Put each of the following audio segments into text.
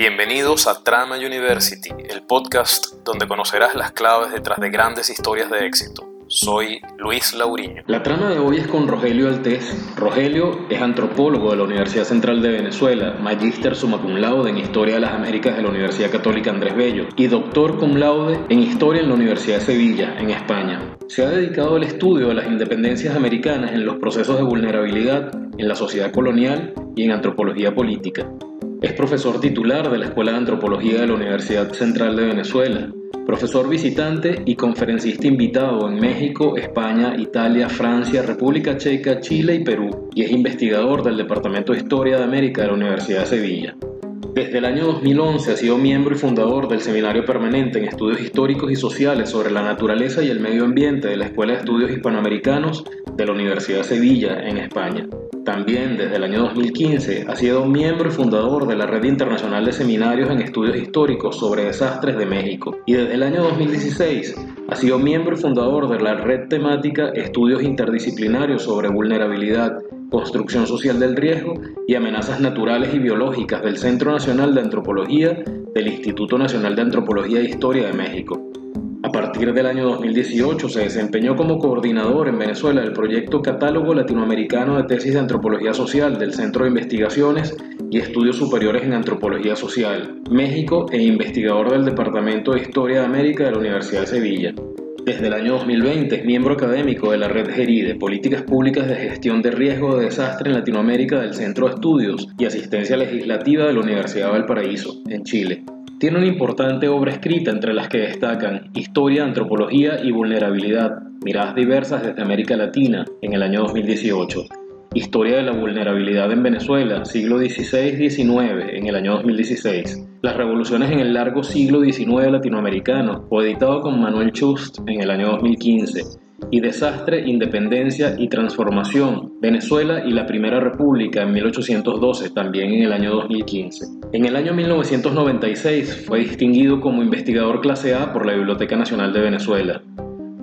Bienvenidos a Trama University, el podcast donde conocerás las claves detrás de grandes historias de éxito. Soy Luis Lauriño. La trama de hoy es con Rogelio Altés. Rogelio es antropólogo de la Universidad Central de Venezuela, magíster summa cum laude en Historia de las Américas de la Universidad Católica Andrés Bello y doctor cum laude en Historia en la Universidad de Sevilla, en España. Se ha dedicado al estudio de las independencias americanas en los procesos de vulnerabilidad en la sociedad colonial y en antropología política. Es profesor titular de la Escuela de Antropología de la Universidad Central de Venezuela, profesor visitante y conferencista invitado en México, España, Italia, Francia, República Checa, Chile y Perú, y es investigador del Departamento de Historia de América de la Universidad de Sevilla. Desde el año 2011 ha sido miembro y fundador del Seminario Permanente en Estudios Históricos y Sociales sobre la Naturaleza y el Medio Ambiente de la Escuela de Estudios Hispanoamericanos de la Universidad de Sevilla, en España. También desde el año 2015 ha sido miembro y fundador de la Red Internacional de Seminarios en Estudios Históricos sobre Desastres de México. Y desde el año 2016 ha sido miembro y fundador de la Red Temática Estudios Interdisciplinarios sobre Vulnerabilidad, Construcción Social del Riesgo y Amenazas Naturales y Biológicas del Centro Nacional de Antropología del Instituto Nacional de Antropología e Historia de México. A partir del año 2018 se desempeñó como coordinador en Venezuela del proyecto Catálogo Latinoamericano de Tesis de Antropología Social del Centro de Investigaciones y Estudios Superiores en Antropología Social, México e investigador del Departamento de Historia de América de la Universidad de Sevilla. Desde el año 2020 es miembro académico de la Red GERIDE, Políticas Públicas de Gestión de Riesgo de Desastre en Latinoamérica del Centro de Estudios y Asistencia Legislativa de la Universidad de Valparaíso, en Chile. Tiene una importante obra escrita entre las que destacan Historia, Antropología y Vulnerabilidad, miradas diversas desde América Latina, en el año 2018. Historia de la vulnerabilidad en Venezuela, siglo XVI-XIX, en el año 2016. Las revoluciones en el largo siglo XIX latinoamericano, coeditado con Manuel Chust en el año 2015 y Desastre, Independencia y Transformación, Venezuela y la Primera República en 1812, también en el año 2015. En el año 1996 fue distinguido como investigador clase A por la Biblioteca Nacional de Venezuela.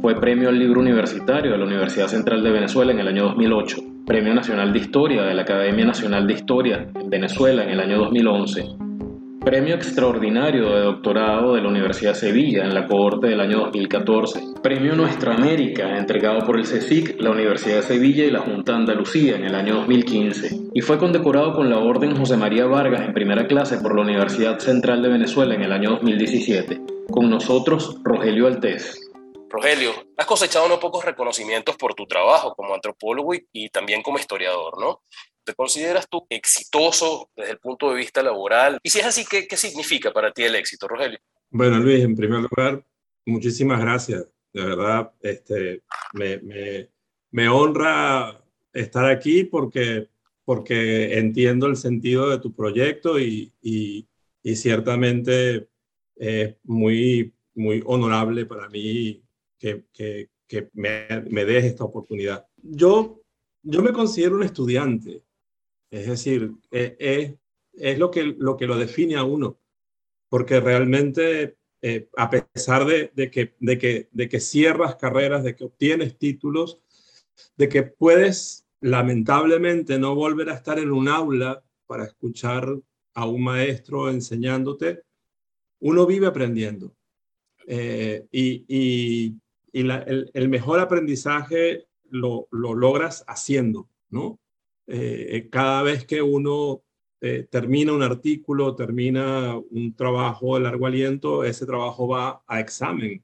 Fue premio al libro universitario de la Universidad Central de Venezuela en el año 2008, Premio Nacional de Historia de la Academia Nacional de Historia en Venezuela en el año 2011 Premio Extraordinario de Doctorado de la Universidad de Sevilla en la cohorte del año 2014. Premio Nuestra América, entregado por el CSIC, la Universidad de Sevilla y la Junta Andalucía en el año 2015. Y fue condecorado con la Orden José María Vargas en primera clase por la Universidad Central de Venezuela en el año 2017. Con nosotros, Rogelio Altés. Rogelio, has cosechado unos pocos reconocimientos por tu trabajo como antropólogo y, también como historiador, ¿no? ¿Te consideras tú exitoso desde el punto de vista laboral? Y si es así, ¿qué, qué significa para ti el éxito, Rogelio? Bueno, Luis, en primer lugar, muchísimas gracias. De verdad, este, me, me, me honra estar aquí porque, porque entiendo el sentido de tu proyecto y, y, y ciertamente es muy, muy honorable para mí que, que, que me, me des esta oportunidad. Yo, yo me considero un estudiante es decir, eh, eh, es lo que, lo que lo define a uno, porque realmente, eh, a pesar de, que, de, que, de que cierras carreras, de que obtienes títulos, de que puedes lamentablemente no volver a estar en un aula para escuchar a un maestro enseñándote, uno vive aprendiendo. y, el, mejor aprendizaje lo, lo logras haciendo, ¿no? Eh, cada vez que uno eh, termina un artículo, termina un trabajo de largo aliento, ese trabajo va a examen,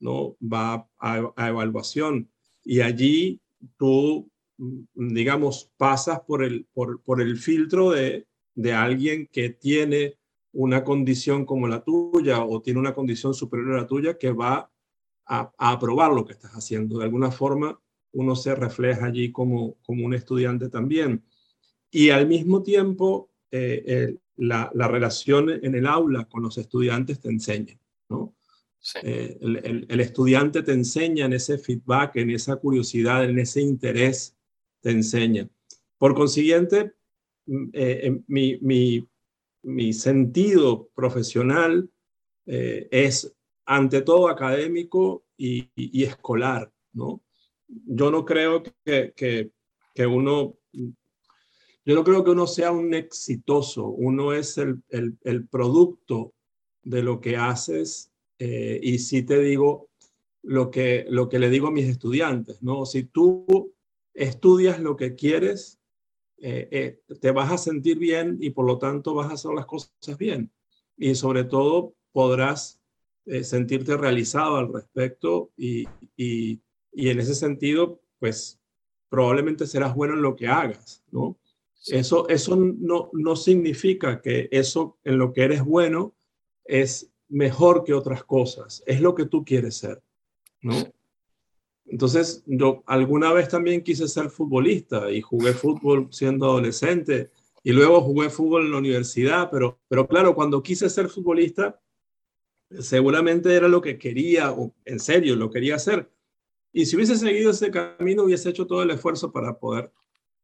¿no? va a, evaluación. Y allí tú, mm, digamos, pasas por el, por, el filtro de, alguien que tiene una condición como la tuya o tiene una condición superior a la tuya que va a, a aprobar lo que estás haciendo. De alguna forma, uno se refleja allí como, como un estudiante también. Y al mismo tiempo, eh, la, relación en el aula con los estudiantes te enseña, ¿no? Eh, el, estudiante te enseña en ese feedback, en esa curiosidad, en ese interés, te enseña. Por consiguiente, mm, eh, mi, mi, mi, sentido profesional es ante todo académico y, y escolar, ¿no? Yo no creo que, que, uno yo no creo que uno sea un exitoso, uno es el, el, producto de lo que haces eh, y si te digo lo que, lo que le digo a mis estudiantes, ¿no? Si tú estudias lo que quieres, eh, eh, te vas a sentir bien y por lo tanto vas a hacer las cosas bien. Y sobre todo podrás sentirte realizado al respecto y, y en ese sentido, pues probablemente serás bueno en lo que hagas, ¿no? Eso, eso no, no significa que eso en lo que eres bueno es mejor que otras cosas, es lo que tú quieres ser, ¿no? Entonces, yo alguna vez también quise ser futbolista y jugué fútbol siendo adolescente y luego jugué fútbol en la universidad, pero, pero claro, cuando quise ser futbolista, seguramente era lo que quería, o en serio, lo quería hacer. Y si hubiese seguido ese camino, hubiese hecho todo el esfuerzo para poder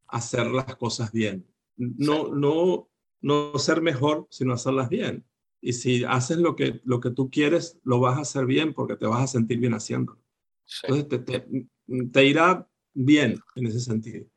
hacer las cosas bien. No, no, no ser mejor, sino hacerlas bien. Y si haces lo que, lo que tú quieres, lo vas a hacer bien porque te vas a sentir bien haciéndolo. Entonces te, te irá bien en ese sentido.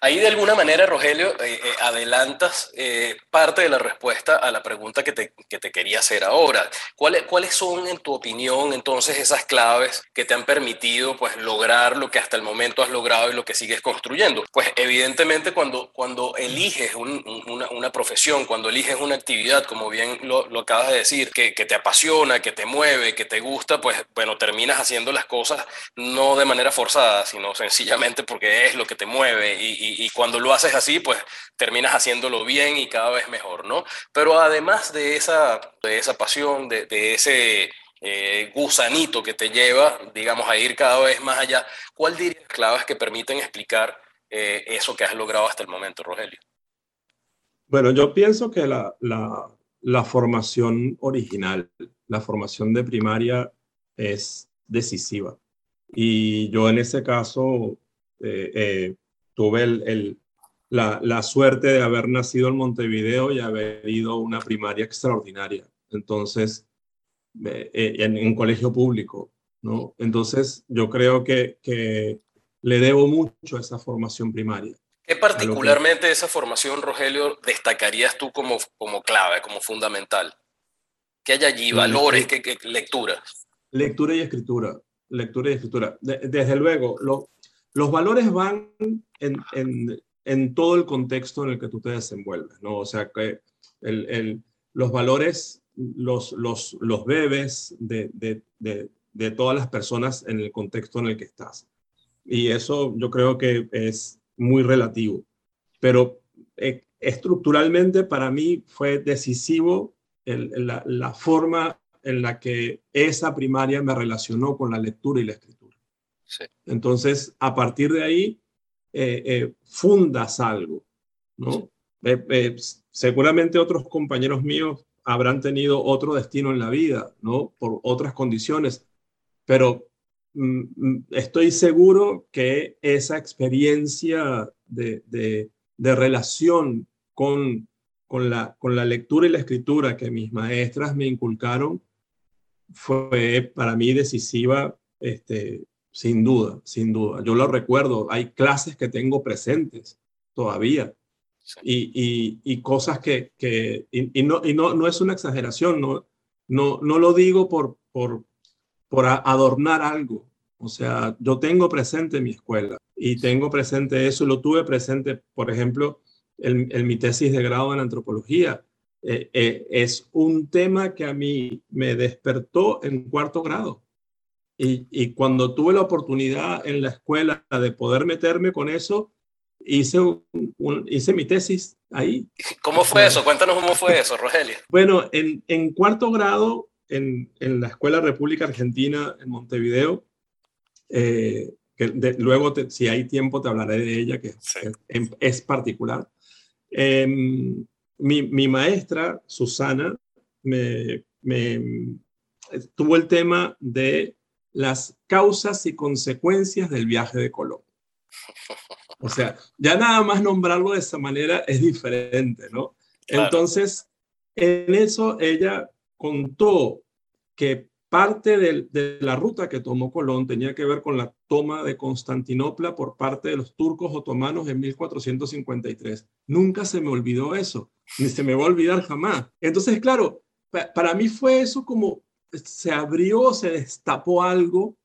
Ahí de alguna manera, Rogelio, eh, eh, adelantas eh, parte de la respuesta a la pregunta que te, que te quería hacer ahora. ¿Cuáles, ¿Cuáles son, en tu opinión, entonces esas claves que te han permitido pues, lograr lo que hasta el momento has logrado y lo que sigues construyendo? Pues evidentemente cuando, cuando eliges una, una, profesión, cuando eliges una actividad, como bien lo, lo acabas de decir, que, que, te apasiona, que te mueve, que te gusta, pues bueno, terminas haciendo las cosas no de manera forzada, sino sencillamente porque es lo que te mueve y, cuando lo haces así, pues terminas haciéndolo bien y cada vez mejor, ¿no? Pero además de esa, de esa pasión, de, ese eh, gusanito que te lleva, digamos, a ir cada vez más allá, ¿cuál dirías claves que permiten explicar eh, eso que has logrado hasta el momento, Rogelio? Bueno, yo pienso que la, la, la formación original, la formación de primaria es decisiva. Y yo en ese caso eh, tuve el, la, suerte de haber nacido en Montevideo y haber ido a una primaria extraordinaria. Entonces, eh, en, un colegio público, ¿no? Entonces, yo creo que, que le debo mucho a esa formación primaria. ¿Qué particularmente esa formación, Rogelio, destacarías tú como, como clave, como fundamental? ¿Qué hay allí? ¿Valores? ¿Qué, qué lectura? Lectura y escritura. Lectura y escritura. desde luego, lo, los valores van en, en, en, todo el contexto en el que tú te desenvuelves, ¿no? O sea, que el, el, los valores los, los, los bebes de, de, de, de, todas las personas en el contexto en el que estás. Y eso yo creo que es muy relativo. Pero eh, estructuralmente para mí fue decisivo el, la, la forma en la que esa primaria me relacionó con la lectura y la escritura. Entonces, a partir de ahí, eh, eh, fundas algo, ¿no? Eh, seguramente otros compañeros míos habrán tenido otro destino en la vida, ¿no? Por otras condiciones, pero mm, mm, estoy seguro que esa experiencia de, de, de relación con, con, la, con la lectura y la escritura que mis maestras me inculcaron fue para mí decisiva este, sin duda, sin duda. Yo lo recuerdo, hay clases que tengo presentes todavía y, y, cosas que, que y, no, y no, no es una exageración, no, no, no lo digo por, por, por adornar algo. O sea, yo tengo presente mi escuela y tengo presente eso, lo tuve presente, por ejemplo, en, mi tesis de grado en antropología. Eh, eh, es un tema que a mí me despertó en cuarto grado y, cuando tuve la oportunidad en la escuela de poder meterme con eso, hice, hice mi tesis ahí. ¿Cómo fue eso? Cuéntanos cómo fue eso, Rogelio. Bueno, en, en cuarto grado, en, en, la Escuela República Argentina en Montevideo, eh, que luego, si hay tiempo, te hablaré de ella, que es, particular. Em, mi, mi, maestra, Susana, me, me, tuvo el tema de las causas y consecuencias del viaje de Colón. O sea, ya nada más nombrarlo de esa manera es diferente, ¿no? Entonces, en eso ella contó que parte de, la ruta que tomó Colón tenía que ver con la toma de Constantinopla por parte de los turcos otomanos en 1453. Nunca se me olvidó eso, ni se me va a olvidar jamás. Entonces, claro, para mí fue eso como se abrió, se destapó algo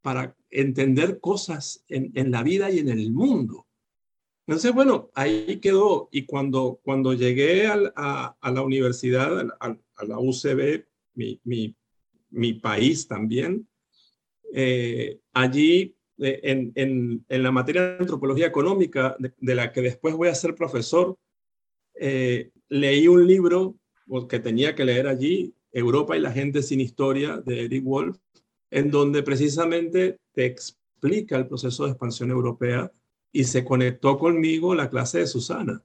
para entender cosas en, la vida y en el mundo. Entonces, bueno, ahí quedó. Y cuando, cuando llegué a, la universidad, a, la UCB, mi, mi, mi país también. Eh, allí, eh, en, en, en, la materia de antropología económica, de, la que después voy a ser profesor, eh, leí un libro que tenía que leer allí, Europa y la gente sin historia, de Eric Wolf, en donde precisamente te explica el proceso de expansión europea y se conectó conmigo la clase de Susana.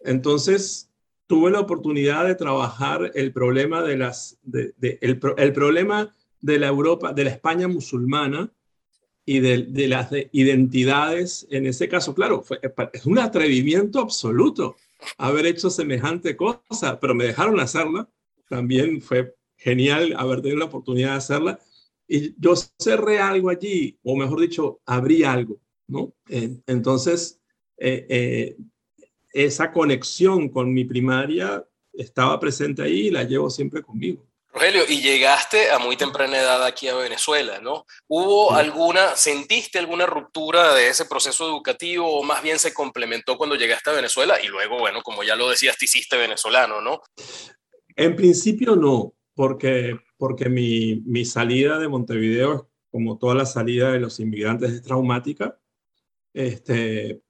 Entonces, tuve la oportunidad de trabajar el problema de las, el, problema de la Europa, de la España musulmana y de, las identidades. En ese caso, claro, fue, es un atrevimiento absoluto haber hecho semejante cosa, pero me dejaron hacerla. También fue genial haber tenido la oportunidad de hacerla. Y yo cerré algo allí, o mejor dicho, abrí algo, ¿no? entonces, eh, eh, esa conexión con mi primaria estaba presente ahí y la llevo siempre conmigo. Rogelio, y llegaste a muy temprana edad aquí a Venezuela, ¿no? ¿Hubo alguna, sentiste alguna ruptura de ese proceso educativo o más bien se complementó cuando llegaste a Venezuela y luego, bueno, como ya lo decías, te hiciste venezolano, ¿no? En principio no, porque, porque mi, mi salida de Montevideo, como toda la salida de los inmigrantes, es traumática. Este,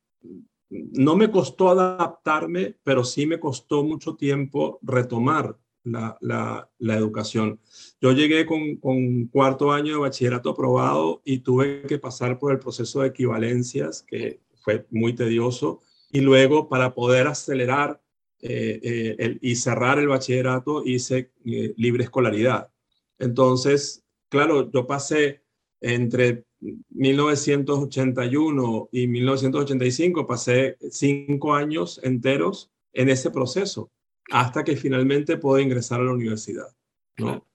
no me costó adaptarme, pero sí me costó mucho tiempo retomar la, educación. Yo llegué con, cuarto año de bachillerato aprobado y tuve que pasar por el proceso de equivalencias, que fue muy tedioso, y luego para poder acelerar eh, eh, y cerrar el bachillerato hice eh, libre escolaridad. Entonces, claro, yo pasé entre 1981 y 1985 pasé cinco años enteros en ese proceso hasta que finalmente pude ingresar a la universidad. ¿no?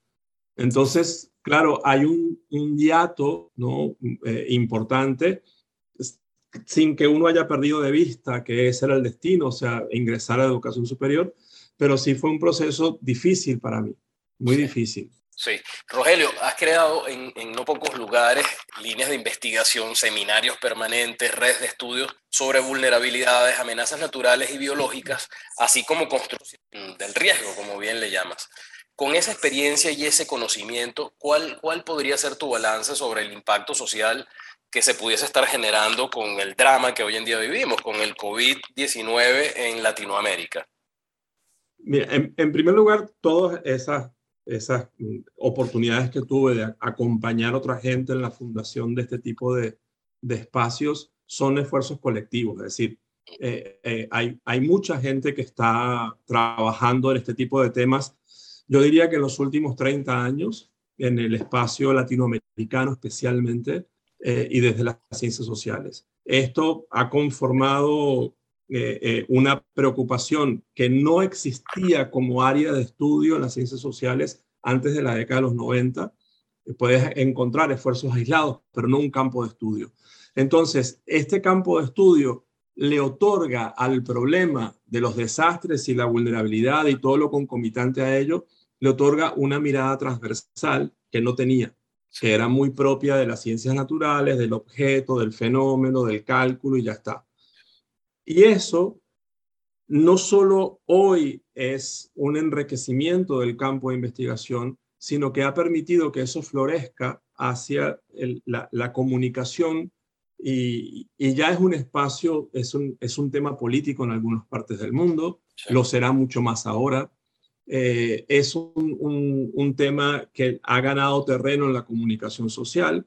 Entonces, claro, hay un, un hiato ¿no? Eh, importante sin que uno haya perdido de vista que ese era el destino, o sea, ingresar a la educación superior, pero sí fue un proceso difícil para mí, muy difícil. Sí. Rogelio, has creado en, no pocos lugares líneas de investigación, seminarios permanentes, redes de estudios sobre vulnerabilidades, amenazas naturales y biológicas, así como construcción del riesgo, como bien le llamas. Con esa experiencia y ese conocimiento, ¿cuál, cuál podría ser tu balance sobre el impacto social que se pudiese estar generando con el drama que hoy en día vivimos, con el COVID-19 en Latinoamérica? Mira, en, en primer lugar, todas esas esas mm, oportunidades que tuve de acompañar a otra gente en la fundación de este tipo de, espacios son esfuerzos colectivos, es decir, eh, eh, hay, hay mucha gente que está trabajando en este tipo de temas. Yo diría que en los últimos 30 años, en el espacio latinoamericano especialmente, eh, y desde las ciencias sociales. Esto ha conformado eh, eh, una preocupación que no existía como área de estudio en las ciencias sociales antes de la década de los 90. Puedes encontrar esfuerzos aislados, pero no un campo de estudio. Entonces, este campo de estudio le otorga al problema de los desastres y la vulnerabilidad y todo lo concomitante a ello, le otorga una mirada transversal que no tenía, que era muy propia de las ciencias naturales, del objeto, del fenómeno, del cálculo y ya está. Y eso no solo hoy es un enriquecimiento del campo de investigación, sino que ha permitido que eso florezca hacia la, comunicación y, ya es un espacio, es un, es un tema político en algunas partes del mundo, lo será mucho más ahora. Eh, es un, un, tema que ha ganado terreno en la comunicación social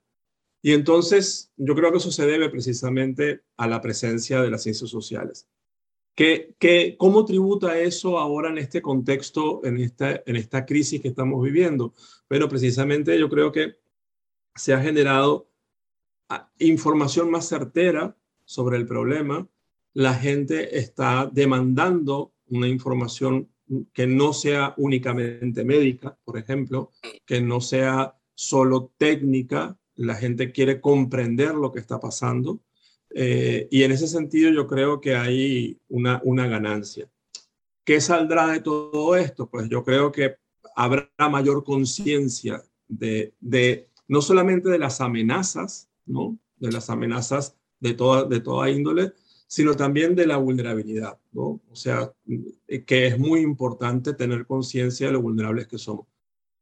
y entonces yo creo que eso se debe precisamente a la presencia de las ciencias sociales. ¿Qué, qué, cómo tributa eso ahora en este contexto, en esta, en esta crisis que estamos viviendo? Bueno, precisamente yo creo que se ha generado ah, información más certera sobre el problema. La gente está demandando una información que no sea únicamente médica, por ejemplo, que no sea solo técnica, la gente quiere comprender lo que está pasando. Eh, y en ese sentido yo creo que hay una, una ganancia. ¿Qué saldrá de todo esto? Pues yo creo que habrá mayor conciencia de, de, no solamente de las amenazas, ¿no? de las amenazas de toda, de toda índole, sino también de la vulnerabilidad, ¿no? O sea, que es muy importante tener conciencia de lo vulnerables que somos.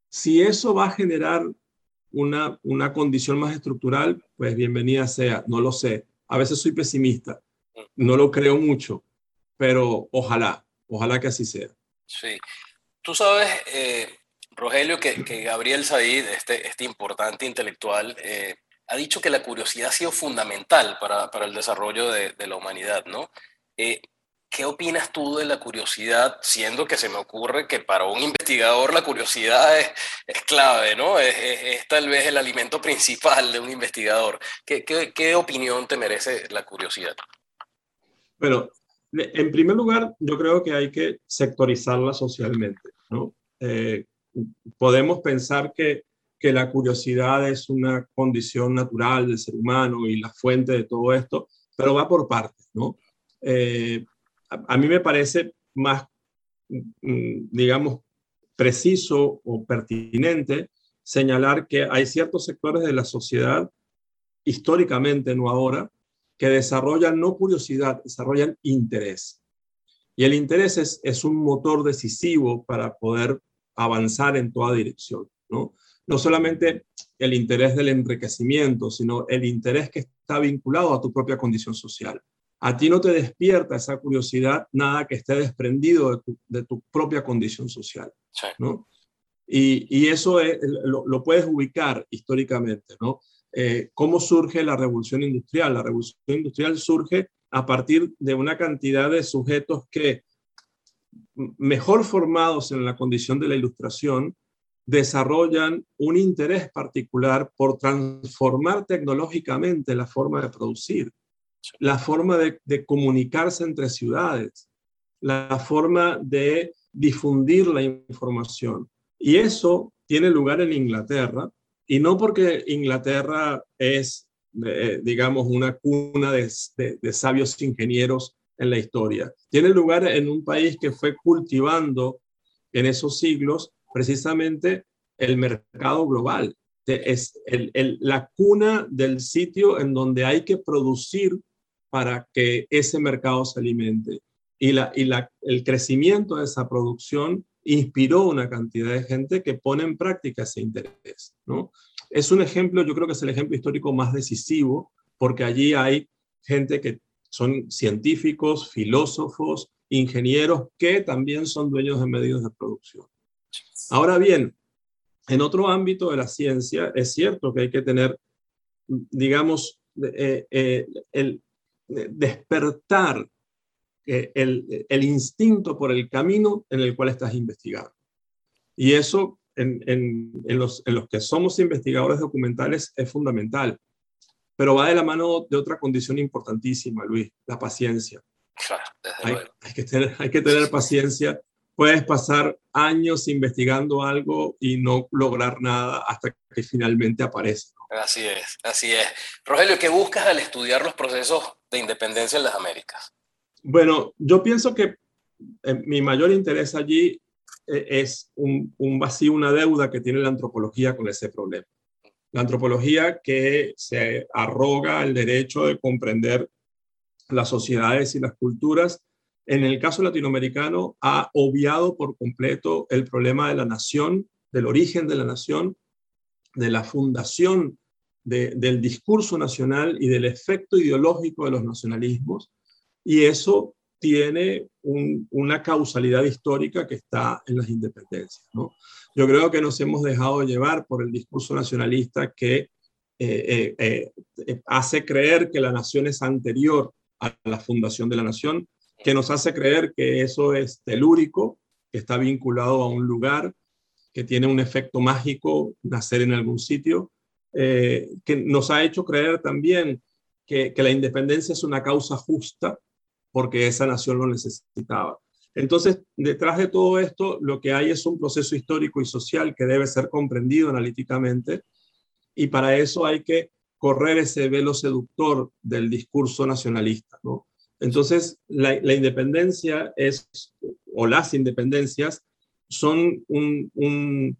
Si eso va a generar una, una condición más estructural, pues bienvenida sea, no lo sé. A veces soy pesimista, no lo creo mucho, pero ojalá, ojalá que así sea. Sí. Tú sabes, eh, Rogelio, que, que, Gabriel Said, este, este importante intelectual, eh, ha dicho que la curiosidad ha sido fundamental para, para el desarrollo de, de, la humanidad, ¿no? Eh, ¿Qué opinas tú de la curiosidad, siendo que se me ocurre que para un investigador la curiosidad es, es clave, ¿no? Es, es, es, tal vez el alimento principal de un investigador. ¿Qué, qué, qué opinión te merece la curiosidad? Bueno, en primer lugar, yo creo que hay que sectorizarla socialmente, ¿no? Eh, podemos pensar que que la curiosidad es una condición natural del ser humano y la fuente de todo esto, pero va por partes, ¿no? Eh, a, mí me parece más, mm, digamos, preciso o pertinente señalar que hay ciertos sectores de la sociedad, históricamente, no ahora, que desarrollan no curiosidad, desarrollan interés. Y el interés es, es un motor decisivo para poder avanzar en toda dirección, ¿no? No solamente el interés del enriquecimiento, sino el interés que está vinculado a tu propia condición social. A ti no te despierta esa curiosidad nada que esté desprendido de tu, de tu propia condición social. Sí. ¿no? Y, y eso es, lo, lo, puedes ubicar históricamente. ¿no? Eh, ¿Cómo surge la revolución industrial? La revolución industrial surge a partir de una cantidad de sujetos que, mejor formados en la condición de la ilustración, desarrollan un interés particular por transformar tecnológicamente la forma de producir, la forma de, comunicarse entre ciudades, la forma de difundir la información. Y eso tiene lugar en Inglaterra, y no porque Inglaterra es, eh, digamos, una cuna de sabios ingenieros en la historia. Tiene lugar en un país que fue cultivando en esos siglos precisamente el mercado global. Es el, el, la cuna del sitio en donde hay que producir para que ese mercado se alimente. Y, la, y la, el crecimiento de esa producción inspiró una cantidad de gente que pone en práctica ese interés. ¿no? Es un ejemplo, yo creo que es el ejemplo histórico más decisivo, porque allí hay gente que son científicos, filósofos, ingenieros, que también son dueños de medios de producción. Ahora bien, en otro ámbito de la ciencia es cierto que hay que tener, digamos, eh, eh, el despertar eh, el, el, instinto por el camino en el cual estás investigando. Y eso en, en, en, los, en los que somos investigadores documentales es fundamental. Pero va de la mano de otra condición importantísima, Luis, la paciencia. Claro, hay, hay, que tener, hay que tener paciencia puedes pasar años investigando algo y no lograr nada hasta que finalmente aparece. Así es, así es. Rogelio, ¿qué buscas al estudiar los procesos de independencia en las Américas? Bueno, yo pienso que eh, mi mayor interés allí eh, es un, un, vacío, una deuda que tiene la antropología con ese problema. La antropología que se arroga el derecho de comprender las sociedades y las culturas en el caso latinoamericano ha obviado por completo el problema de la nación, del origen de la nación, de la fundación de, del discurso nacional y del efecto ideológico de los nacionalismos. Y eso tiene un, una causalidad histórica que está en las independencias. Yo creo que nos hemos dejado llevar por el discurso nacionalista que eh, eh, eh, hace creer que la nación es anterior a la fundación de la nación que nos hace creer que eso es telúrico, que está vinculado a un lugar, que tiene un efecto mágico nacer en algún sitio, eh, que nos ha hecho creer también que, que, la independencia es una causa justa porque esa nación lo necesitaba. Entonces, detrás de todo esto, lo que hay es un proceso histórico y social que debe ser comprendido analíticamente y para eso hay que correr ese velo seductor del discurso nacionalista. ¿no? Entonces, la, independencia es, o las independencias, son un,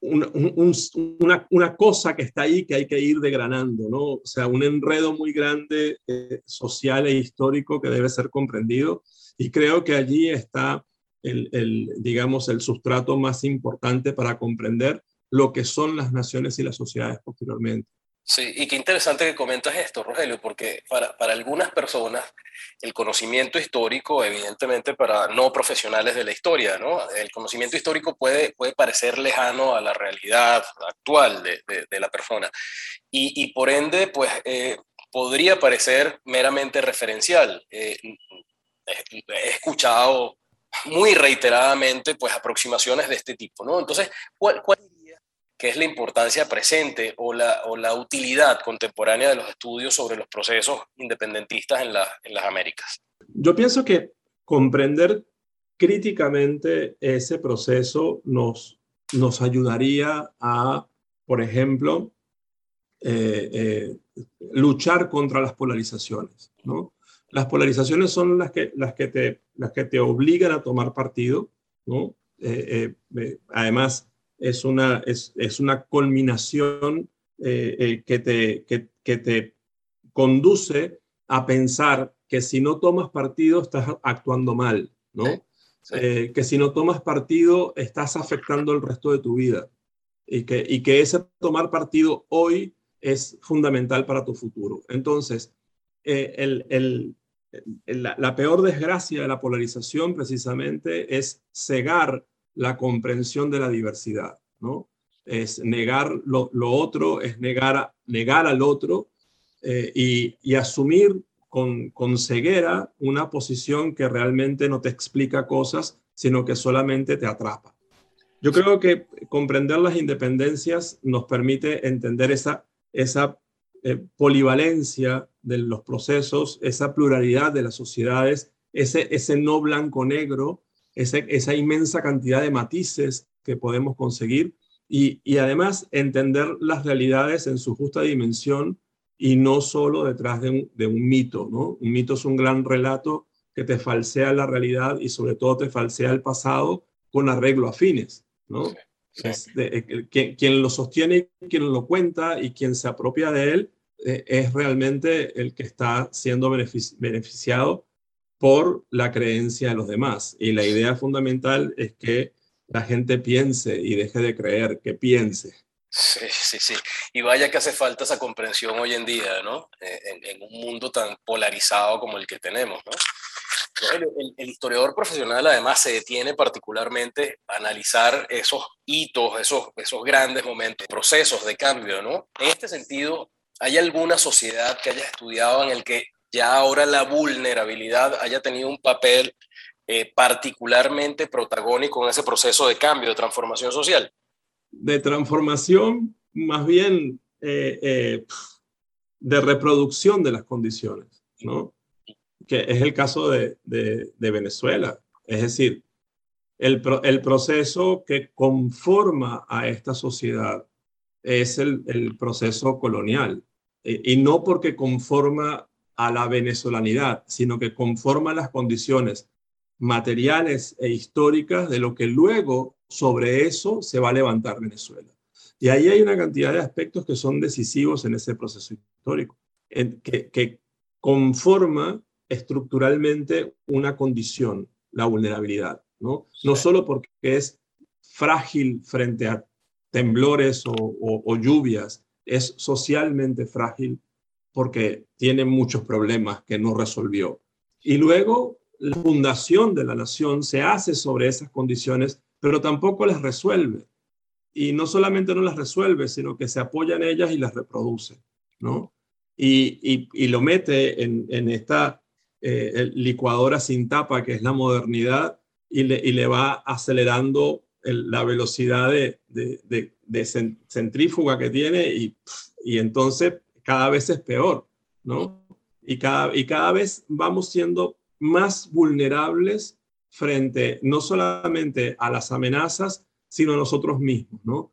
una, cosa que está ahí que hay que ir degranando, ¿no? O sea, un enredo muy grande eh, social e histórico que debe ser comprendido y creo que allí está el, digamos, el sustrato más importante para comprender lo que son las naciones y las sociedades posteriormente. Sí, y qué interesante que comentas esto, Rogelio, porque para, para, algunas personas el conocimiento histórico, evidentemente para no profesionales de la historia, ¿no? El conocimiento histórico puede, puede parecer lejano a la realidad actual de, de, la persona y, y, por ende, pues eh, podría parecer meramente referencial. Eh, he escuchado muy reiteradamente pues aproximaciones de este tipo, ¿no? Entonces, ¿cuál, cuál ¿Qué es la importancia presente o la, o la utilidad contemporánea de los estudios sobre los procesos independentistas en, en las Américas? Yo pienso que comprender críticamente ese proceso nos, nos ayudaría a, por ejemplo, eh, eh, luchar contra las polarizaciones. ¿no? Las polarizaciones son las que, las, que te, las que te obligan a tomar partido. ¿no? Eh, además, es una, es, es una culminación eh, eh, que, te, que, que, te conduce a pensar que si no tomas partido estás actuando mal, ¿no? Eh, que si no tomas partido estás afectando el resto de tu vida y que, y que ese tomar partido hoy es fundamental para tu futuro. Entonces, el, el, la, la peor desgracia de la polarización precisamente es cegar la comprensión de la diversidad, ¿no? Es negar lo, otro, es negar, negar al otro eh, y, asumir con, con ceguera una posición que realmente no te explica cosas, sino que solamente te atrapa. Yo creo que comprender las independencias nos permite entender esa, esa eh, polivalencia de los procesos, esa pluralidad de las sociedades, ese, ese no blanco-negro esa, inmensa cantidad de matices que podemos conseguir y, además entender las realidades en su justa dimensión y no solo detrás de un, mito. ¿no? Un mito es un gran relato que te falsea la realidad y sobre todo te falsea el pasado con arreglo a fines. ¿no? Eh, quien, lo sostiene, quien lo cuenta y quien se apropia de él eh, es realmente el que está siendo beneficiado por la creencia de los demás. Y la idea fundamental es que la gente piense y deje de creer, que piense. Sí, sí, sí. Y vaya que hace falta esa comprensión hoy en día, ¿no? Eh, en, un mundo tan polarizado como el que tenemos, ¿no? El, el, historiador profesional además se detiene particularmente a analizar esos hitos, esos, esos grandes momentos, procesos de cambio, ¿no? En este sentido, ¿hay alguna sociedad que haya estudiado en el que ya ahora la vulnerabilidad haya tenido un papel eh, particularmente protagónico en ese proceso de cambio, de transformación social? De transformación, más bien eh, eh, de reproducción de las condiciones, ¿no? Que es el caso de, Venezuela. Es decir, el, el, proceso que conforma a esta sociedad es el, el proceso colonial. y no porque conforma a la venezolanidad, sino que conforma las condiciones materiales e históricas de lo que luego sobre eso se va a levantar Venezuela. Y ahí hay una cantidad de aspectos que son decisivos en ese proceso histórico, que, que conforma estructuralmente una condición, la vulnerabilidad, ¿no? No solo porque es frágil frente a temblores o, o lluvias, es socialmente frágil porque tiene muchos problemas que no resolvió. Y luego la fundación de la nación se hace sobre esas condiciones, pero tampoco las resuelve. Y no solamente no las resuelve, sino que se apoya en ellas y las reproduce, ¿no? Y, y, lo mete en, esta eh, licuadora sin tapa, que es la modernidad, y le, y le va acelerando la velocidad de, de, de, centrífuga que tiene y, y entonces cada vez es peor, ¿no? Y cada, y cada vez vamos siendo más vulnerables frente no solamente a las amenazas, sino a nosotros mismos, ¿no?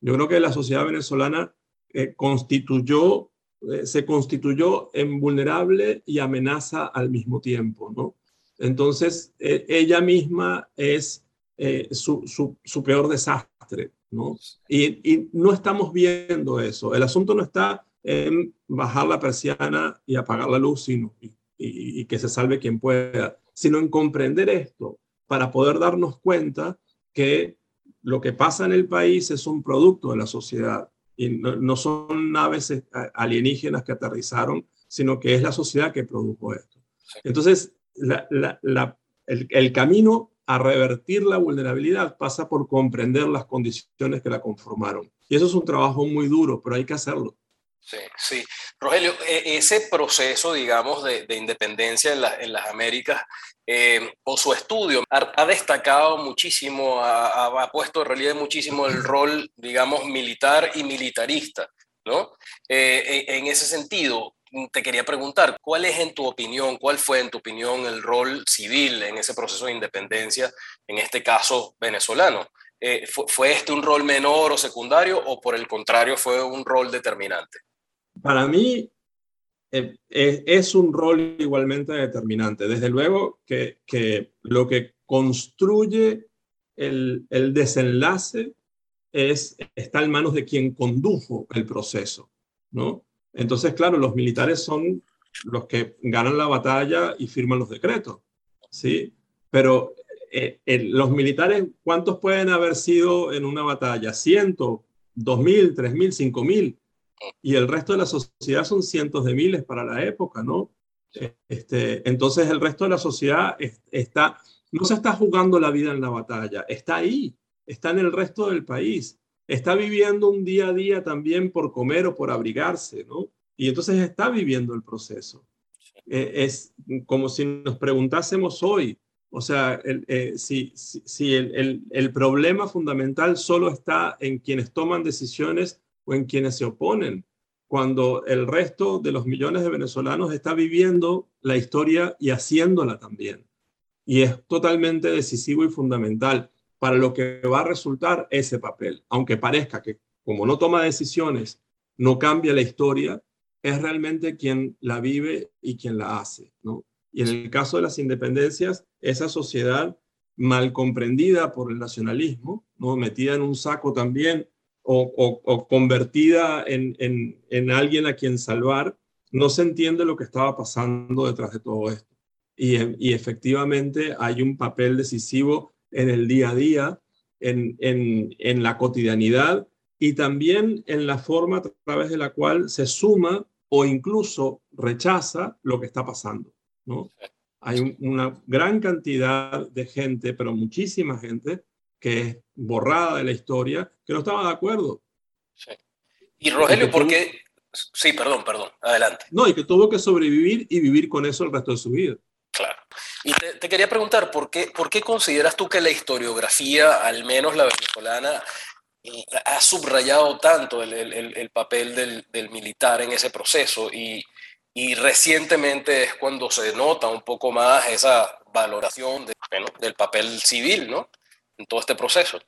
Yo creo que la sociedad venezolana eh, constituyó, eh, se constituyó en vulnerable y amenaza al mismo tiempo, ¿no? Entonces, e, ella misma es eh, su, su, peor desastre, ¿no? Y, y, no estamos viendo eso. El asunto no está en bajar la persiana y apagar la luz, sino, y, y que se salve quien pueda, sino en comprender esto para poder darnos cuenta que lo que pasa en el país es un producto de la sociedad y no, son naves eh, alienígenas que aterrizaron, sino que es la sociedad que produjo esto. Entonces, el, camino a revertir la vulnerabilidad pasa por comprender las condiciones que la conformaron. Y eso es un trabajo muy duro, pero hay que hacerlo. Sí, sí. Rogelio, e, ese proceso, digamos, de, independencia en, las Américas, eh, o su estudio, ha, destacado muchísimo, ha, puesto en realidad muchísimo el rol, digamos, militar y militarista, ¿no? Eh, e, en ese sentido, te quería preguntar, ¿cuál es en tu opinión, cuál fue en tu opinión el rol civil en ese proceso de independencia, en este caso venezolano? Eh, ¿Fue este un rol menor o secundario o por el contrario fue un rol determinante? Para mí eh, es un rol igualmente determinante. Desde luego que, lo que construye el, desenlace es, está en manos de quien condujo el proceso, ¿no? Entonces, claro, los militares son los que ganan la batalla y firman los decretos, ¿sí? Pero eh, los militares, ¿cuántos pueden haber sido en una batalla? ¿Ciento? ¿Dos mil? ¿Tres mil? ¿Cinco mil? Y el resto de la sociedad son cientos de miles para la época, ¿no? Este, entonces el resto de la sociedad está, no se está jugando la vida en la batalla, está ahí, está en el resto del país, está viviendo un día a día también por comer o por abrigarse, ¿no? Y entonces está viviendo el proceso. Eh, es como si nos preguntásemos hoy, o sea, eh, si, si, si el, el, el problema fundamental solo está en quienes toman decisiones o en quienes se oponen, cuando el resto de los millones de venezolanos está viviendo la historia y haciéndola también. Y es totalmente decisivo y fundamental para lo que va a resultar ese papel, aunque parezca que como no toma decisiones, no cambia la historia, es realmente quien la vive y quien la hace, ¿no? Y en el caso de las independencias, esa sociedad mal comprendida por el nacionalismo, ¿no? metida en un saco también o, convertida en, alguien a quien salvar, no se entiende lo que estaba pasando detrás de todo esto. Y, efectivamente hay un papel decisivo en el día a día, en, la cotidianidad y también en la forma a través de la cual se suma o incluso rechaza lo que está pasando. ¿no? Hay una gran cantidad de gente, pero muchísima gente, que es borrada de la historia, que no estaba de acuerdo. Sí. Y Rogelio, ¿por qué? Sí, perdón, perdón, adelante. No, y que tuvo que sobrevivir y vivir con eso el resto de su vida. Claro. Y te, quería preguntar, ¿por qué, ¿por qué consideras tú que la historiografía, al menos la venezolana, ha subrayado tanto el, el, el papel del, del, militar en ese proceso y, y, recientemente es cuando se nota un poco más esa valoración de, bueno, del papel civil, ¿no? En todo este proceso?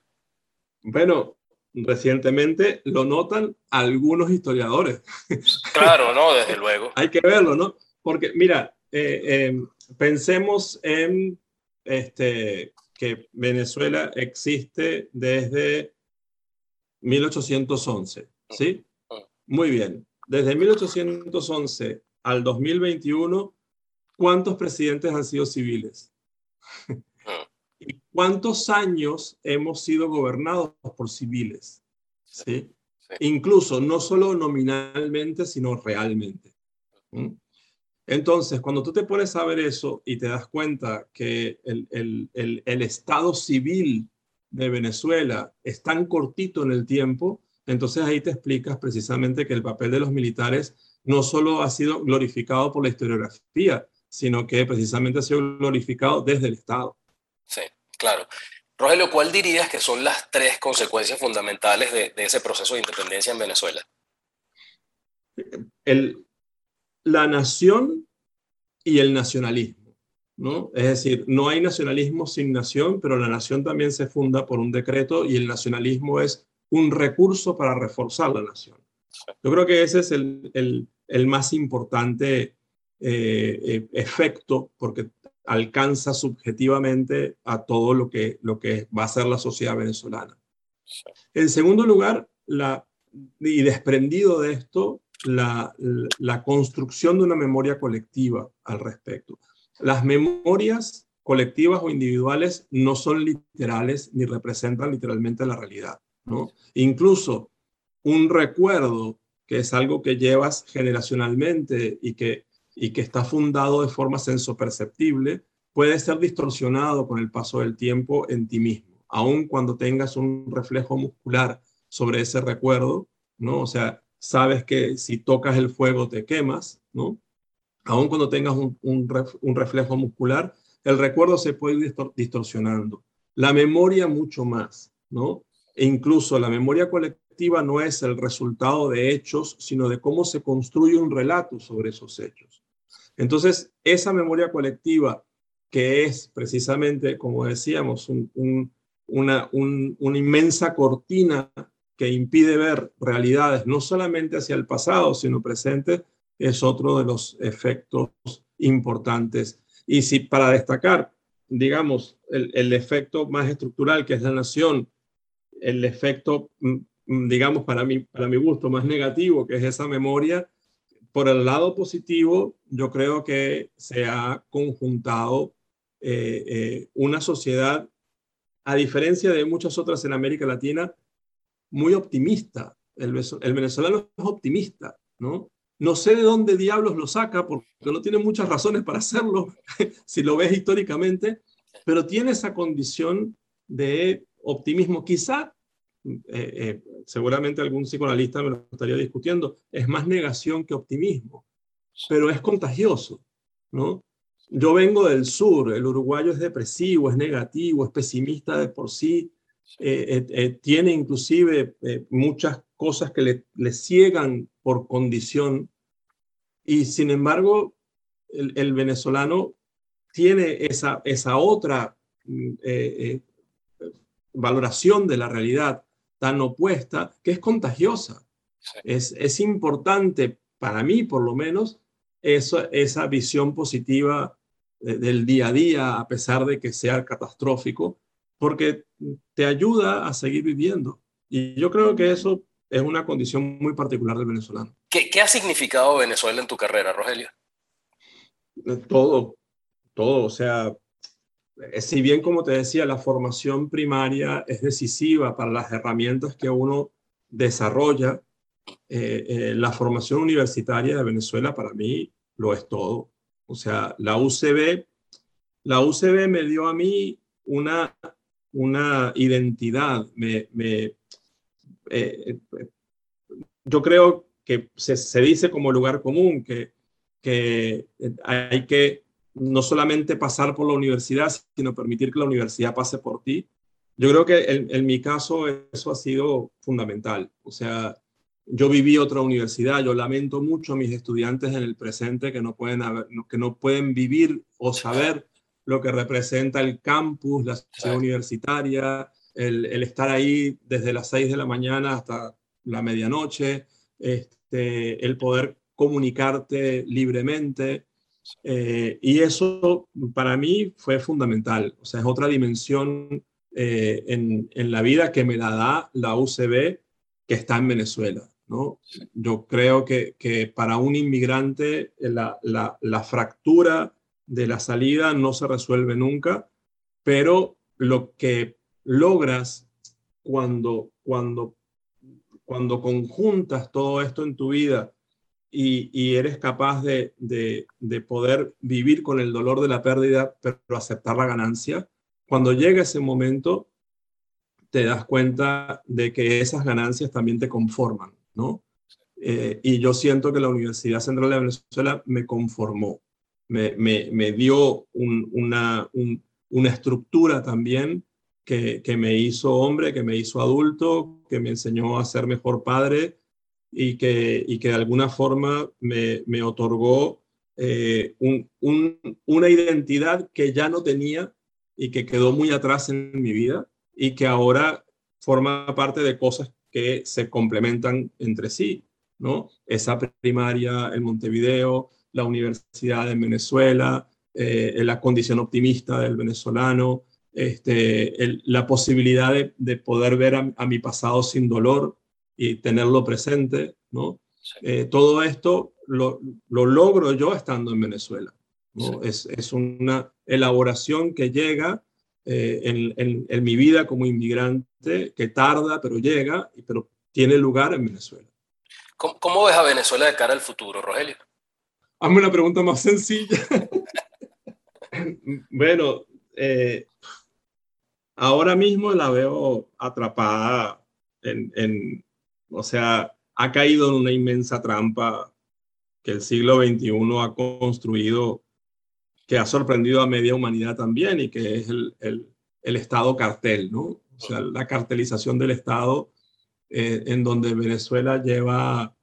Bueno, recientemente lo notan algunos historiadores. Claro, ¿no? Desde luego. Hay que verlo, ¿no? Porque, mira, eh, em, pensemos en este, que Venezuela existe desde 1811, ¿sí? Muy bien. Desde 1811 al 2021, ¿cuántos presidentes han sido civiles? ¿Cuántos años hemos sido gobernados por civiles? ¿Sí? Incluso no solo nominalmente, sino realmente. Entonces, cuando tú te pones a ver eso y te das cuenta que el, el, el, Estado civil de Venezuela es tan cortito en el tiempo, entonces ahí te explicas precisamente que el papel de los militares no solo ha sido glorificado por la historiografía, sino que precisamente ha sido glorificado desde el Estado. Sí. Claro. Rogelio, ¿cuál dirías que son las tres consecuencias fundamentales de, ese proceso de independencia en Venezuela? El, la nación y el nacionalismo. ¿no? Es decir, no hay nacionalismo sin nación, pero la nación también se funda por un decreto y el nacionalismo es un recurso para reforzar la nación. Yo creo que ese es el, el, el más importante eh, eh, efecto porque alcanza subjetivamente a todo lo que, lo que va a ser la sociedad venezolana. En segundo lugar, y desprendido de esto, la, construcción de una memoria colectiva al respecto. Las memorias colectivas o individuales no son literales ni representan literalmente la realidad. Incluso un recuerdo, que es algo que llevas generacionalmente y que, y que está fundado de forma sensoperceptible, puede ser distorsionado con el paso del tiempo en ti mismo, aun cuando tengas un reflejo muscular sobre ese recuerdo, ¿no? O sea, sabes que si tocas el fuego te quemas, ¿no? Aun cuando tengas un, un, reflejo muscular, el recuerdo se puede ir distorsionando. La memoria mucho más, ¿no? E incluso la memoria colectiva no es el resultado de hechos, sino de cómo se construye un relato sobre esos hechos. Entonces, esa memoria colectiva que es precisamente, como decíamos, una, inmensa cortina que impide ver realidades no solamente hacia el pasado, sino presente, es otro de los efectos importantes. Y si para destacar, digamos, el, efecto más estructural que es la nación, el efecto, mm, mm, digamos, para mí, para mi gusto más negativo, que es esa memoria, por el lado positivo, yo creo que se ha conjuntado eh, eh, una sociedad, a diferencia de muchas otras en América Latina, muy optimista. El, el venezolano es optimista, ¿no? No sé de dónde diablos lo saca, porque no tiene muchas razones para hacerlo, si lo ves históricamente, pero tiene esa condición de optimismo. Quizá, eh, seguramente algún psicoanalista me lo estaría discutiendo, es más negación que optimismo, pero es contagioso, ¿no? Yo vengo del sur, el uruguayo es depresivo, es negativo, es pesimista de por sí, eh, eh, eh, tiene inclusive muchas cosas que le, le, ciegan por condición. Y sin embargo el, venezolano tiene esa, esa otra mm, valoración de la realidad tan opuesta que es contagiosa. Es, es importante, para mí por lo menos, eso, esa visión positiva del día a día, a pesar de que sea catastrófico, porque te ayuda a seguir viviendo. Y yo creo que eso es una condición muy particular del venezolano. ¿Qué, qué ha significado Venezuela en tu carrera, Rogelio? Eh, todo, todo. O sea, eh, si bien, como te decía, la formación primaria es decisiva para las herramientas que uno desarrolla, eh, la formación universitaria de Venezuela para mí lo es todo. O sea, la UCB, la UCB me dio a mí una, una identidad. Me, eh, yo creo que se, se, dice como lugar común que, que hay que no solamente pasar por la universidad, sino permitir que la universidad pase por ti. Yo creo que en, en mi caso eso ha sido fundamental. O sea, yo viví otra universidad, yo lamento mucho a mis estudiantes en el presente que no pueden, que no pueden vivir o saber lo que representa el campus, la ciudad universitaria, el, estar ahí desde las 6 de la mañana hasta la medianoche, este, el poder comunicarte libremente. Eh, y eso para mí fue fundamental, o sea, es otra dimensión eh, en, en la vida que me la da la UCB que está en Venezuela. ¿no? Yo creo que, que para un inmigrante eh, la, la, la, fractura de la salida no se resuelve nunca, pero lo que logras cuando, cuando, cuando conjuntas todo esto en tu vida y, eres capaz de, de, de, poder vivir con el dolor de la pérdida, pero aceptar la ganancia, cuando llega ese momento, te das cuenta de que esas ganancias también te conforman. ¿no? Eh, y yo siento que la Universidad Central de Venezuela me conformó, me, me, dio una, una estructura también que, que, me hizo hombre, que me hizo adulto, que me enseñó a ser mejor padre y que, y que de alguna forma me, me otorgó eh, una identidad que ya no tenía y que quedó muy atrás en mi vida y que ahora forma parte de cosas que se complementan entre sí, ¿no? Esa primaria en Montevideo, la universidad en Venezuela, eh, la condición optimista del venezolano, este, la posibilidad de, poder ver a, mi pasado sin dolor y tenerlo presente, ¿no? Eh, todo esto lo, logro yo estando en Venezuela. ¿no? Es, es, una elaboración que llega eh, en, en, mi vida como inmigrante, que tarda, pero llega, pero tiene lugar en Venezuela. ¿Cómo, cómo ves a Venezuela de cara al futuro, Rogelio? Hazme una pregunta más sencilla. bueno, eh, ahora mismo la veo atrapada en, en, o sea, ha caído en una inmensa trampa que el siglo XXI ha construido, que ha sorprendido a media humanidad también y que es el, el, Estado cartel, ¿no? O sea, la cartelización del Estado eh, en donde Venezuela lleva,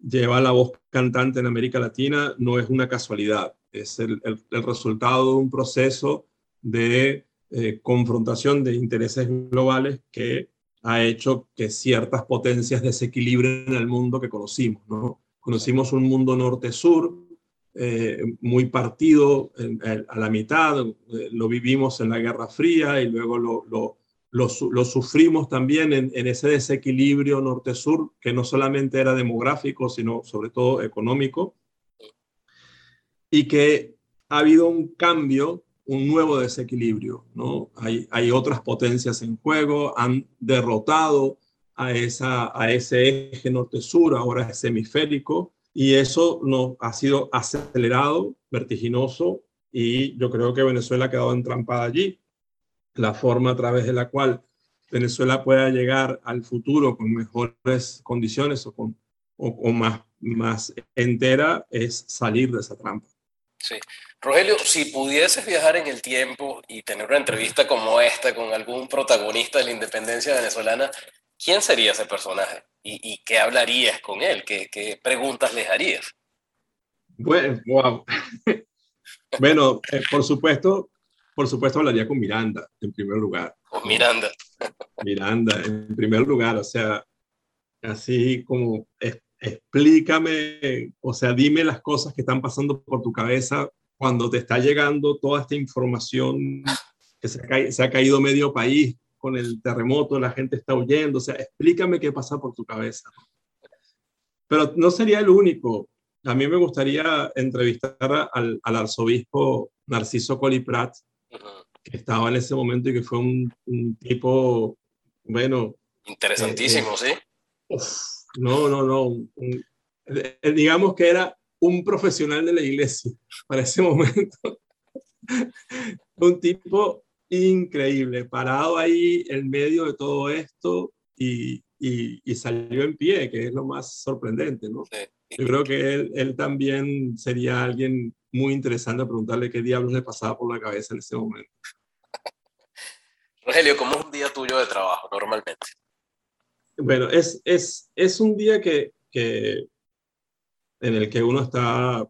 lleva la voz cantante en América Latina no es una casualidad, es el, el, el resultado de un proceso de eh, confrontación de intereses globales que ha hecho que ciertas potencias desequilibren el mundo que conocimos. ¿no? Conocimos un mundo norte-sur eh, muy partido a la mitad, eh, lo vivimos en la Guerra Fría y luego lo, sufrimos también en ese desequilibrio norte-sur que no solamente era demográfico, sino sobre todo económico, y que ha habido un cambio un nuevo desequilibrio, ¿no? Hay, hay otras potencias en juego, han derrotado a, esa, a ese eje norte-sur, ahora es hemisférico, y eso no, ha sido acelerado, vertiginoso, y yo creo que Venezuela ha quedado entrampada allí. La forma a través de la cual Venezuela pueda llegar al futuro con mejores condiciones o, con, o, más, más entera es salir de esa trampa. Sí. Rogelio, si pudieses viajar en el tiempo y tener una entrevista como esta con algún protagonista de la independencia venezolana, ¿quién sería ese personaje? ¿Y, qué hablarías con él? ¿Qué, preguntas le harías? Bueno, wow. bueno, eh, por supuesto, por supuesto hablaría con Miranda en primer lugar. Con Miranda. Miranda, en primer lugar, o sea, así como explícame, o sea, dime las cosas que están pasando por tu cabeza cuando te está llegando toda esta información que se ha, se ha caído medio país con el terremoto, la gente está huyendo, o sea, explícame qué pasa por tu cabeza. Pero no sería el único. A mí me gustaría entrevistar al, al arzobispo Narciso Coliprat, que estaba en ese momento y que fue un, un tipo, bueno... Interesantísimo, eh, ¿sí? No, no, no. digamos que era un profesional de la iglesia para ese momento. un tipo increíble, parado ahí en medio de todo esto y, y, salió en pie, que es lo más sorprendente, ¿no? Yo creo que él, él, también sería alguien muy interesante a preguntarle qué diablos le pasaba por la cabeza en ese momento. Rogelio, ¿cómo es un día tuyo de trabajo normalmente? Bueno, es, es, es un día que, que en el que uno está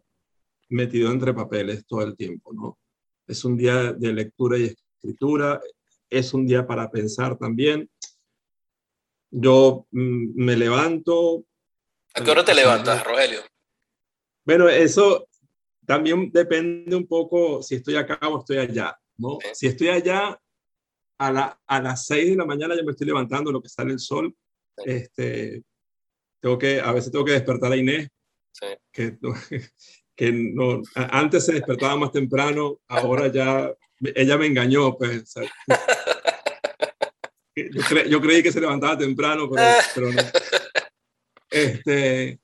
metido entre papeles todo el tiempo, ¿no? Es un día de lectura y escritura, es un día para pensar también. Yo mm, me levanto. ¿A qué hora te levantas, Rogelio? Bueno, eso también depende un poco si estoy acá o estoy allá, ¿no? Si estoy allá, a, la, a las 6 de la mañana ya me estoy levantando, lo que sale el sol. Este, tengo que, a veces tengo que despertar a Inés que, que no, antes se despertaba más temprano, ahora ya ella me engañó, pues. Yo, creí que se levantaba temprano, pero, pero no. Este,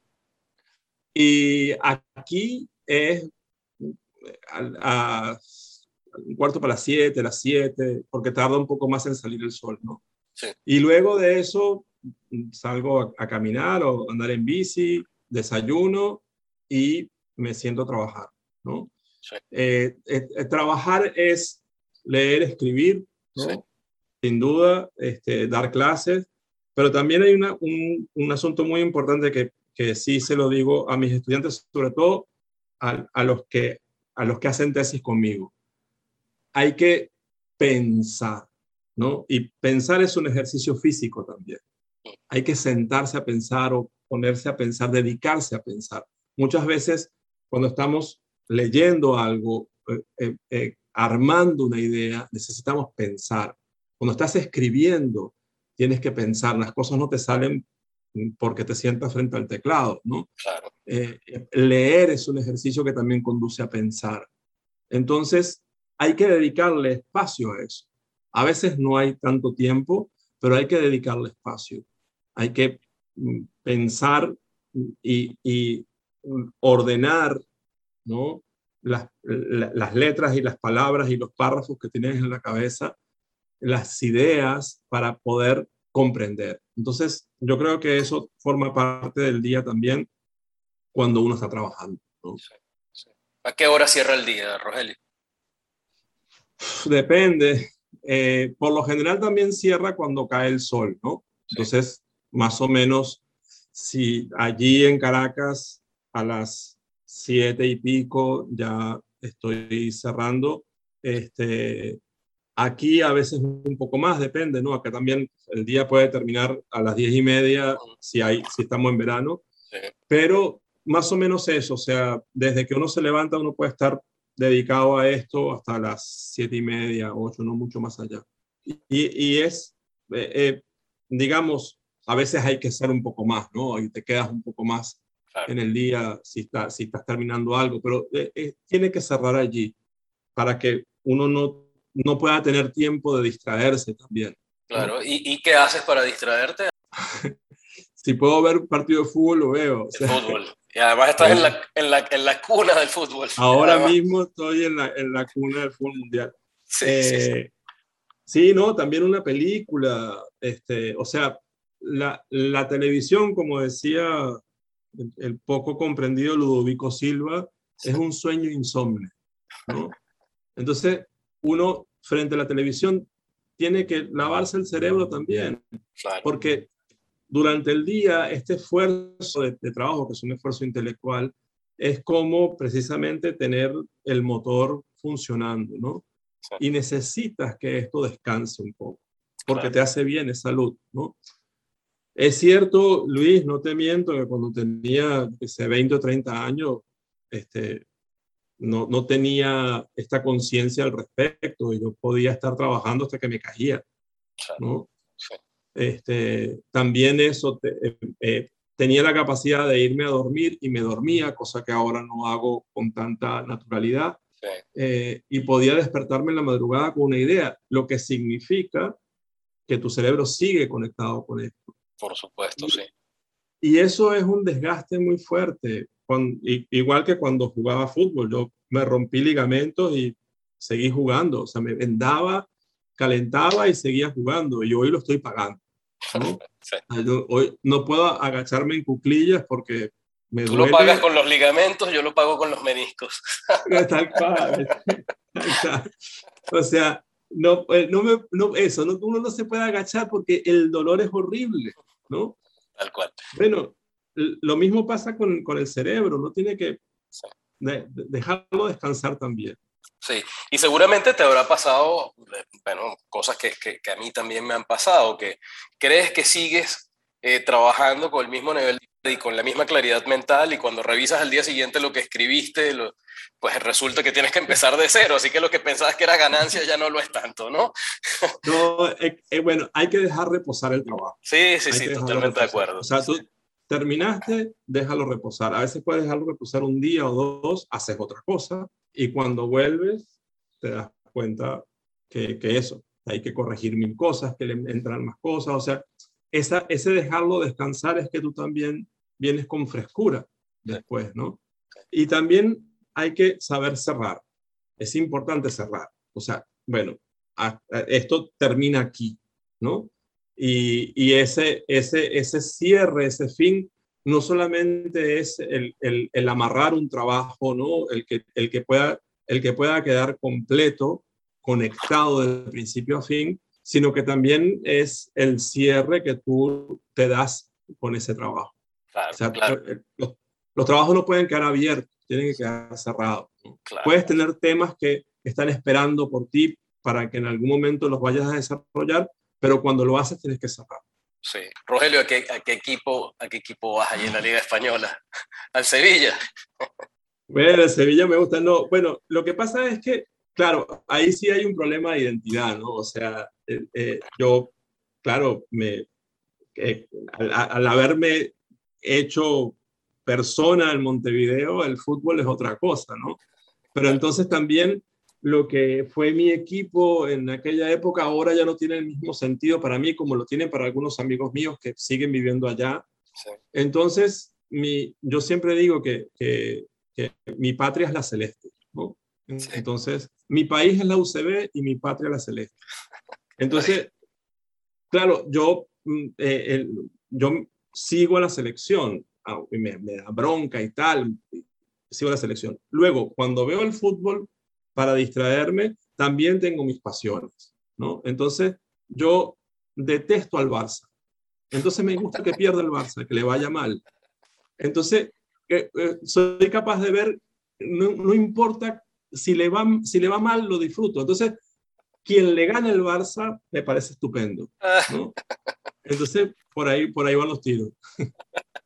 y aquí es a, un cuarto para las siete, las siete, porque tarda un poco más en salir el sol, ¿no? Y luego de eso salgo a, a, caminar o andar en bici, desayuno y me siento a trabajar, ¿no? Eh, eh, eh, trabajar es leer, escribir, ¿no? Sin duda, este, dar clases, pero también hay un, un, asunto muy importante que, que sí se lo digo a mis estudiantes, sobre todo a, los que, a los que hacen tesis conmigo. Hay que pensar, ¿no? Y pensar es un ejercicio físico también. Hay que sentarse a pensar o ponerse a pensar, dedicarse a pensar. Muchas veces cuando estamos leyendo algo, eh, eh, eh, armando una idea, necesitamos pensar. Cuando estás escribiendo, tienes que pensar. Las cosas no te salen porque te sientas frente al teclado, ¿no? Claro. leer es un ejercicio que también conduce a pensar. Entonces, hay que dedicarle espacio a eso. A veces no hay tanto tiempo, pero hay que dedicarle espacio. Hay que mm, pensar y, ordenar ¿no? Las, las, letras y las palabras y los párrafos que tienes en la cabeza, las ideas para poder comprender. Entonces, yo creo que eso forma parte del día también cuando uno está trabajando. ¿A qué hora cierra el día, Rogelio? Depende. Eh, por lo general también cierra cuando cae el sol, ¿no? Entonces, más o menos, si allí en Caracas a las siete y pico ya estoy cerrando, este, aquí a veces un poco más, depende, ¿no? Acá también el día puede terminar a las diez y media si, hay, si estamos en verano, pero más o menos eso, o sea, desde que uno se levanta uno puede estar dedicado a esto hasta las siete y media, ocho, no mucho más allá. Y, y es, eh, eh, digamos, a veces hay que ser un poco más, ¿no? Y te quedas un poco más en el día si, está, si estás terminando algo, pero eh, tiene que cerrar allí para que uno no, no pueda tener tiempo de distraerse también. Claro, ¿Y, ¿y, qué haces para distraerte? si puedo ver un partido de fútbol, lo veo. fútbol. Y además estás en la, en, la, en la, cuna del fútbol. Ahora mismo estoy en la, en la, cuna del fútbol mundial. Sí, sí, eh, sí. no, también una película. Este, o sea, la, la televisión, como decía el, poco comprendido Ludovico Silva, es un sueño insomne. ¿no? Entonces, uno frente a la televisión tiene que lavarse el cerebro también, porque durante el día, este esfuerzo de, trabajo, que es un esfuerzo intelectual, es como precisamente tener el motor funcionando, ¿no? Y necesitas que esto descanse un poco, porque te hace bien, es salud, ¿no? Es cierto, Luis, no te miento, que cuando tenía ese 20 o 30 años, este, no, no tenía esta conciencia al respecto y yo podía estar trabajando hasta que me caía, ¿no? Este, también eso, eh, eh, tenía la capacidad de irme a dormir y me dormía, cosa que ahora no hago con tanta naturalidad. Eh, y podía despertarme en la madrugada con una idea, lo que significa que tu cerebro sigue conectado con esto. Por supuesto, sí. Y eso es un desgaste muy fuerte, igual que cuando jugaba fútbol, yo me rompí ligamentos y seguí jugando, o sea, me vendaba, calentaba y seguía jugando, y hoy lo estoy pagando. ¿no? hoy no puedo agacharme en cuclillas porque me Tú lo pagas con los ligamentos, yo lo pago con los meniscos. Tal cual. o sea, no, eh, no, me, no eso, no, uno no se puede agachar porque el dolor es horrible, ¿no? Tal cual. Bueno, lo mismo pasa con, con el cerebro, no tiene que dejarlo descansar también. Sí, y seguramente te habrá pasado, bueno, cosas que, que, a mí también me han pasado, que crees que sigues eh, trabajando con el mismo nivel y con la misma claridad mental y cuando revisas al día siguiente lo que escribiste, pues resulta que tienes que empezar de cero, así que lo que pensabas que era ganancia ya no lo es tanto, ¿no? no, eh, eh, bueno, hay que dejar reposar el trabajo. Sí, sí, sí, totalmente de acuerdo. O sea, tú terminaste, déjalo reposar. A veces puedes dejarlo reposar un día o dos, haces otra cosa, y cuando vuelves, te das cuenta que, que eso, hay que corregir mil cosas, que le entran más cosas. O sea, esa, ese dejarlo descansar es que tú también vienes con frescura después, ¿no? Y también hay que saber cerrar. Es importante cerrar. O sea, bueno, esto termina aquí, ¿no? Y, y, ese, ese, ese cierre, ese fin, no solamente es el, el, amarrar un trabajo, ¿no? El que, el, que pueda, el que pueda quedar completo, conectado desde principio a fin, sino que también es el cierre que tú te das con ese trabajo. Claro, claro. Los, los trabajos no pueden quedar abiertos, tienen que quedar cerrados. Puedes tener temas que están esperando por ti para que en algún momento los vayas a desarrollar, pero cuando lo haces tienes que cerrar. Sí. Rogelio, ¿a qué, equipo, ¿a qué equipo vas allí en la Liga Española? ¿Al Sevilla? Bueno, el Sevilla me gusta. No, bueno, lo que pasa es que, claro, ahí sí hay un problema de identidad, ¿no? O sea, eh, eh, yo, claro, me, eh, al, haberme hecho persona en Montevideo, el fútbol es otra cosa, ¿no? Pero entonces también lo que fue mi equipo en aquella época ahora ya no tiene el mismo sentido para mí como lo tiene para algunos amigos míos que siguen viviendo allá. Entonces, mi, yo siempre digo que, que, mi patria es la celeste. ¿no? Entonces, mi país es la UCB y mi patria es la celeste. Entonces, claro, yo, mm, eh, yo sigo a la selección, me, me da bronca y tal, sigo la selección. Luego, cuando veo el fútbol, para distraerme, también tengo mis pasiones, ¿no? Entonces, yo detesto al Barça. Entonces me gusta que pierda el Barça, que le vaya mal. Entonces, eh, eh, soy capaz de ver, no, importa si le, va, si le va mal, lo disfruto. Entonces, quien le gana el Barça me parece estupendo. ¿no? Entonces, por ahí, por ahí van los tiros.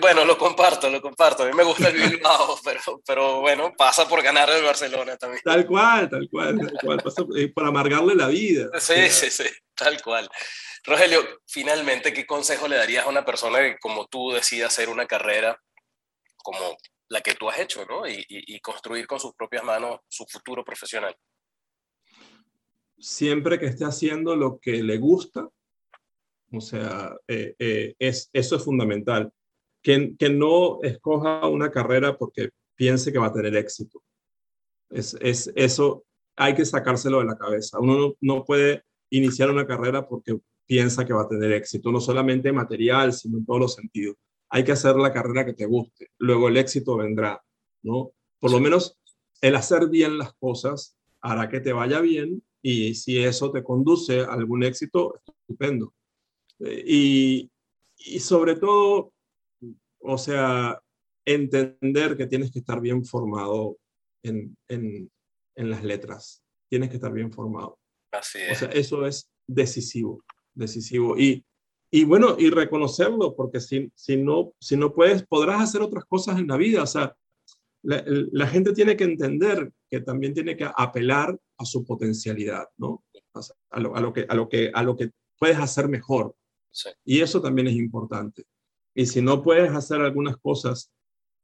bueno, lo comparto, lo comparto. A mí me gusta el Bilbao, pero, pero bueno, pasa por ganar el Barcelona también. Tal cual, tal cual, tal cual. Pasa por amargarle la vida. Sí, sí, sí, tal cual. Rogelio, finalmente, ¿qué consejo le darías a una persona que como tú decida hacer una carrera como la que tú has hecho, ¿no? Y, y, construir con sus propias manos su futuro profesional. Siempre que esté haciendo lo que le gusta, o sea, eh, eh, es, eso es fundamental que, no escoja una carrera porque piense que va a tener éxito. Es, es, eso hay que sacárselo de la cabeza. Uno no, puede iniciar una carrera porque piensa que va a tener éxito, no solamente material, sino en todos los sentidos. Hay que hacer la carrera que te guste, luego el éxito vendrá, ¿no? Por lo menos el hacer bien las cosas hará que te vaya bien y si eso te conduce a algún éxito, estupendo. Eh, y, y sobre todo, o sea, entender que tienes que estar bien formado en, en, en las letras. Tienes que estar bien formado. Así es. O sea, eso es decisivo, decisivo. Y, y bueno, y reconocerlo, porque si, si, no, si no puedes, podrás hacer otras cosas en la vida. O sea, la, la, gente tiene que entender que también tiene que apelar a su potencialidad, ¿no? a, lo, a, lo, que, a, lo, que, a lo que puedes hacer mejor. Sí. Y eso también es importante. Y si no puedes hacer algunas cosas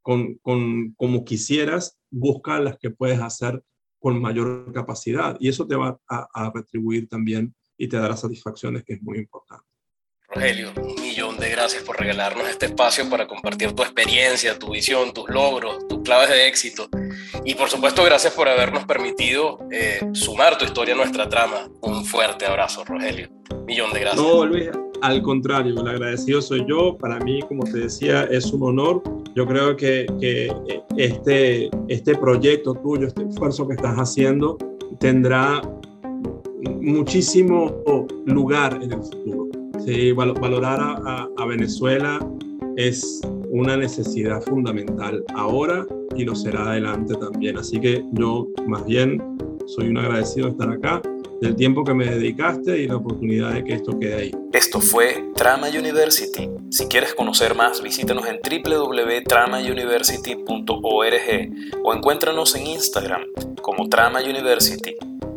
con, con, como quisieras, busca las que puedes hacer con mayor capacidad. Y eso te va a, a retribuir también y te dará satisfacciones, que es muy importante. Rogelio, un millón de gracias por regalarnos este espacio para compartir tu experiencia, tu visión, tus logros, tus claves de éxito. Y por supuesto, gracias por habernos permitido eh, sumar tu historia a nuestra trama. Un fuerte abrazo, Rogelio. Millón de gracias. No, Luis, al contrario, el agradecido soy yo. Para mí, como te decía, es un honor. Yo creo que, que este, este proyecto tuyo, este esfuerzo que estás haciendo, tendrá muchísimo lugar en el futuro Sí, valorar a, Venezuela es una necesidad fundamental ahora y lo será adelante también. Así que yo más bien soy un agradecido de estar acá, del tiempo que me dedicaste y la oportunidad de que esto quede ahí. Esto fue Trama University. Si quieres conocer más, visítanos en www.tramauniversity.org o encuéntranos en Instagram como Trama University.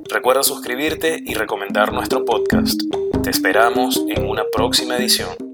Recuerda suscribirte y recomendar nuestro podcast. Te esperamos en una próxima edición.